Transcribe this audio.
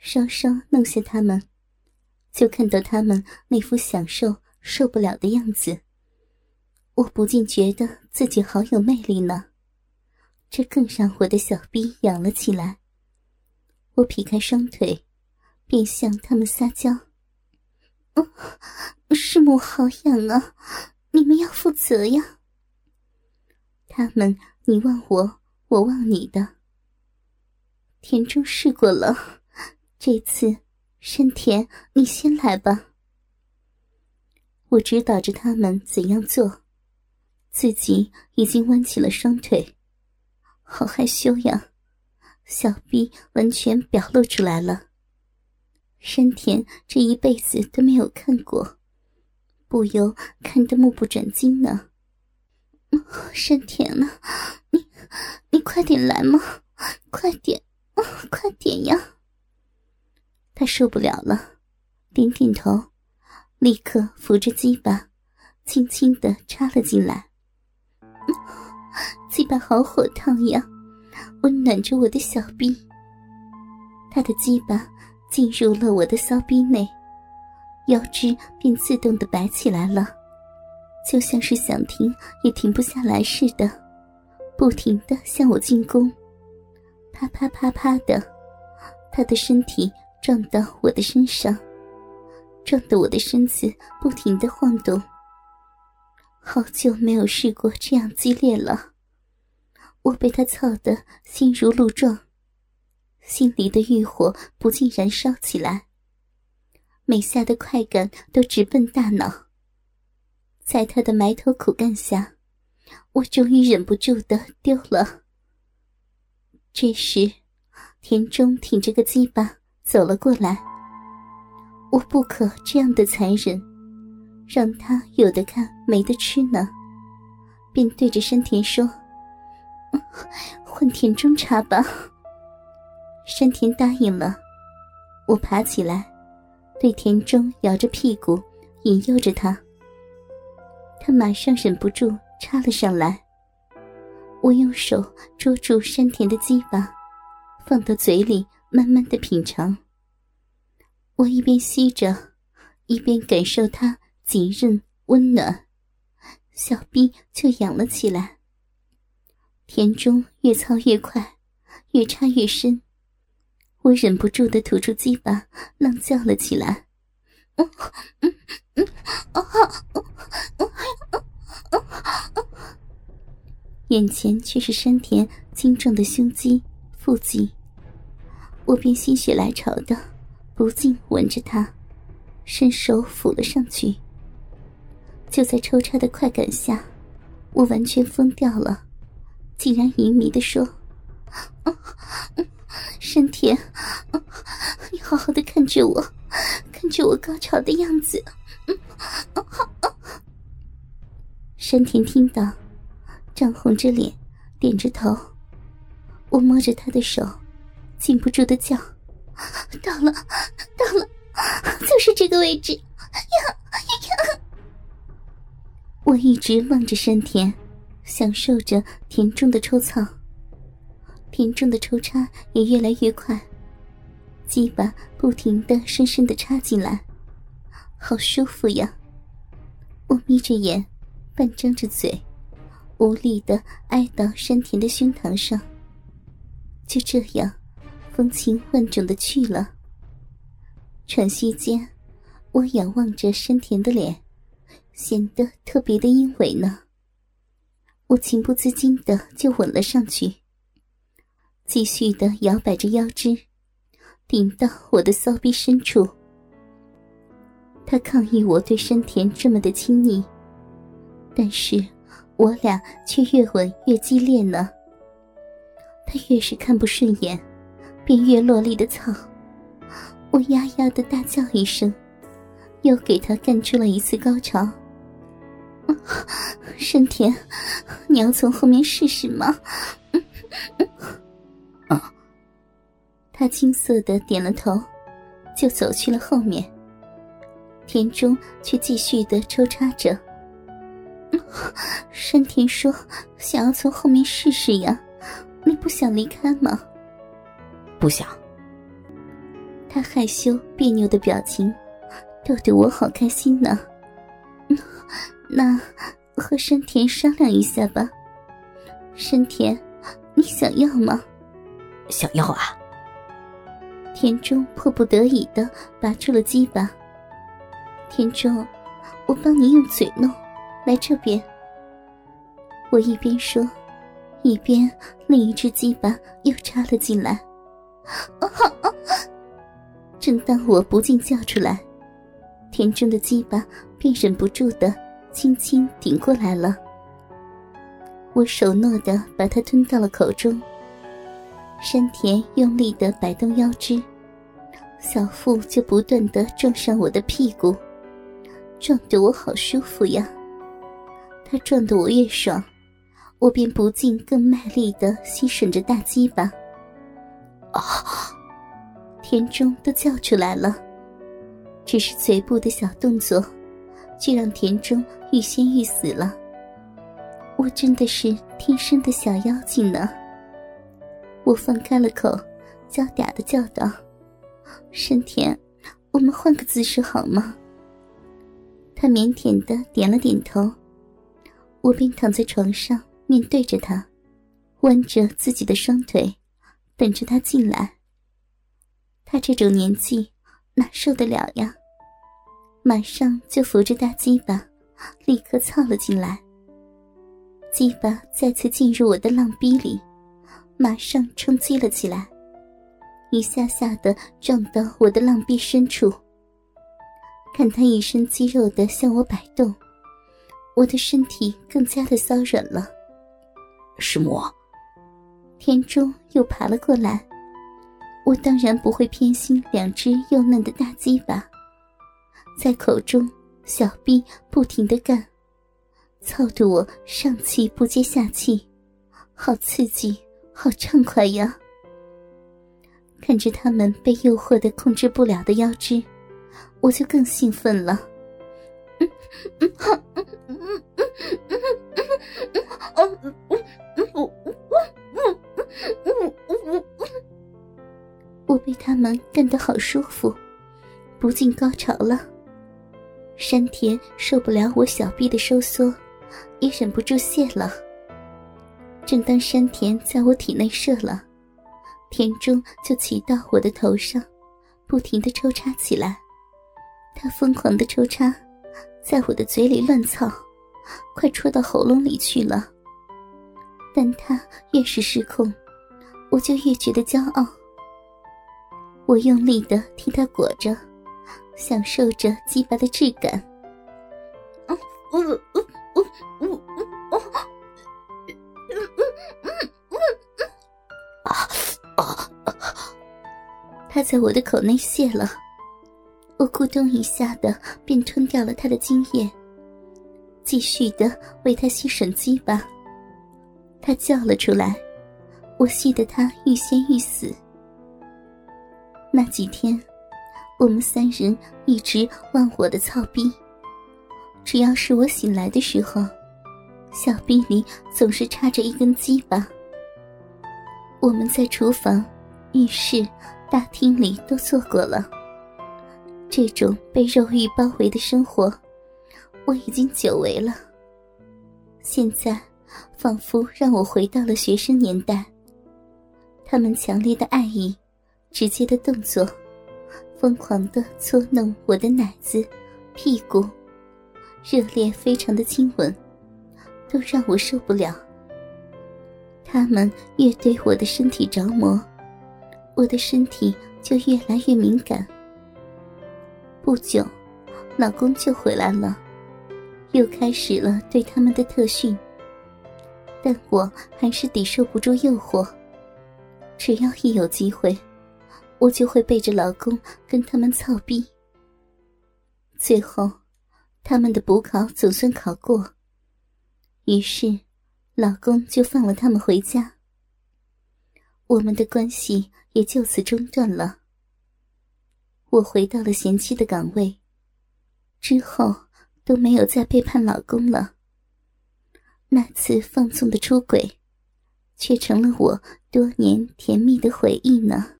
稍稍弄下他们，就看到他们那副享受受不了的样子。我不禁觉得自己好有魅力呢，这更让我的小臂痒了起来。我劈开双腿，便向他们撒娇：“师母好痒啊，你们要负责呀。”他们你望我，我望你的。田中试过了，这次山田你先来吧。我指导着他们怎样做，自己已经弯起了双腿，好害羞呀，小臂完全表露出来了。山田这一辈子都没有看过，不由看得目不转睛呢。山田呢？你你快点来嘛，快点！快点呀！他受不了了，点点头，立刻扶着鸡巴，轻轻的插了进来。鸡巴好火烫呀，温暖着我的小臂。他的鸡巴进入了我的骚逼内，腰肢便自动的摆起来了，就像是想停也停不下来似的，不停的向我进攻。啪啪啪啪的，他的身体撞到我的身上，撞得我的身子不停的晃动。好久没有试过这样激烈了，我被他操得心如鹿撞，心里的欲火不禁燃烧起来，每下的快感都直奔大脑。在他的埋头苦干下，我终于忍不住的丢了。这时，田中挺着个鸡巴走了过来。我不可这样的残忍，让他有的看没得吃呢，便对着山田说：“换田中插吧。”山田答应了。我爬起来，对田中摇着屁股，引诱着他。他马上忍不住插了上来。我用手捉住山田的鸡巴，放到嘴里慢慢的品尝。我一边吸着，一边感受它紧韧温暖，小臂就痒了起来。田中越操越快，越插越深，我忍不住的吐出鸡巴，浪叫了起来。眼前却是山田精壮的胸肌、腹肌，我便心血来潮的不禁吻着他，伸手抚了上去。就在抽插的快感下，我完全疯掉了，竟然淫迷的说：“山田，你好好的看着我，看着我高潮的样子。”山田听到。涨红着脸，点着头。我摸着他的手，禁不住的叫：“到了，到了，就是这个位置！”呀呀！我一直望着山田，享受着田中的抽草。田中的抽插也越来越快，鸡巴不停的深深的插进来，好舒服呀！我眯着眼，半张着嘴。无力的挨到山田的胸膛上，就这样风情万种的去了。喘息间，我仰望着山田的脸，显得特别的阴伟呢。我情不自禁的就吻了上去，继续的摇摆着腰肢，顶到我的骚逼深处。他抗议我对山田这么的亲昵，但是。我俩却越吻越激烈呢。他越是看不顺眼，便越落力的操。我呀呀的大叫一声，又给他干出了一次高潮。山田，你要从后面试试吗？啊。他青涩的点了头，就走去了后面。田中却继续的抽插着。山田说：“想要从后面试试呀，你不想离开吗？”不想。他害羞别扭的表情，逗得我好开心呢。那和山田商量一下吧。山田，你想要吗？想要啊。田中迫不得已的拔出了鸡巴。田中，我帮你用嘴弄，来这边。我一边说，一边另一只鸡巴又插了进来。正当我不禁叫出来，田中的鸡巴便忍不住的轻轻顶过来了。我手糯的把它吞到了口中。山田用力的摆动腰肢，小腹就不断的撞上我的屁股，撞得我好舒服呀。他撞得我越爽，我便不禁更卖力的吸吮着大鸡巴。啊！田中都叫出来了，只是嘴部的小动作，就让田中欲仙欲死了。我真的是天生的小妖精呢。我放开了口，娇嗲的叫道：“山田，我们换个姿势好吗？”他腼腆的点了点头。我便躺在床上，面对着他，弯着自己的双腿，等着他进来。他这种年纪哪受得了呀？马上就扶着大鸡巴，立刻操了进来。鸡巴再次进入我的浪逼里。马上冲击了起来，一下下的撞到我的浪壁深处。看他一身肌肉的向我摆动，我的身体更加的骚软了。师母，田中又爬了过来，我当然不会偏心两只幼嫩的大鸡巴，在口中小臂不停的干，操得我上气不接下气，好刺激。好畅快呀！看着他们被诱惑的控制不了的腰肢，我就更兴奋了。嗯嗯我被他们干得好舒服，不进高潮了。山田受不了我小臂的收缩，也忍不住泄了。正当山田在我体内射了，田中就骑到我的头上，不停的抽插起来。他疯狂的抽插，在我的嘴里乱操，快戳到喉咙里去了。但他越是失控，我就越觉得骄傲。我用力的替他裹着，享受着鸡巴的质感。他在我的口内泄了，我咕咚一下的便吞掉了他的精液，继续的为他吸吮鸡巴。他叫了出来，我吸得他欲仙欲死。那几天，我们三人一直忘我的操逼，只要是我醒来的时候，小臂里总是插着一根鸡巴。我们在厨房、浴室。大厅里都做过了，这种被肉欲包围的生活，我已经久违了。现在，仿佛让我回到了学生年代。他们强烈的爱意，直接的动作，疯狂的搓弄我的奶子、屁股，热烈非常的亲吻，都让我受不了。他们越对我的身体着魔。我的身体就越来越敏感。不久，老公就回来了，又开始了对他们的特训。但我还是抵受不住诱惑，只要一有机会，我就会背着老公跟他们操逼。最后，他们的补考总算考过，于是，老公就放了他们回家。我们的关系也就此中断了。我回到了贤妻的岗位，之后都没有再背叛老公了。那次放纵的出轨，却成了我多年甜蜜的回忆呢。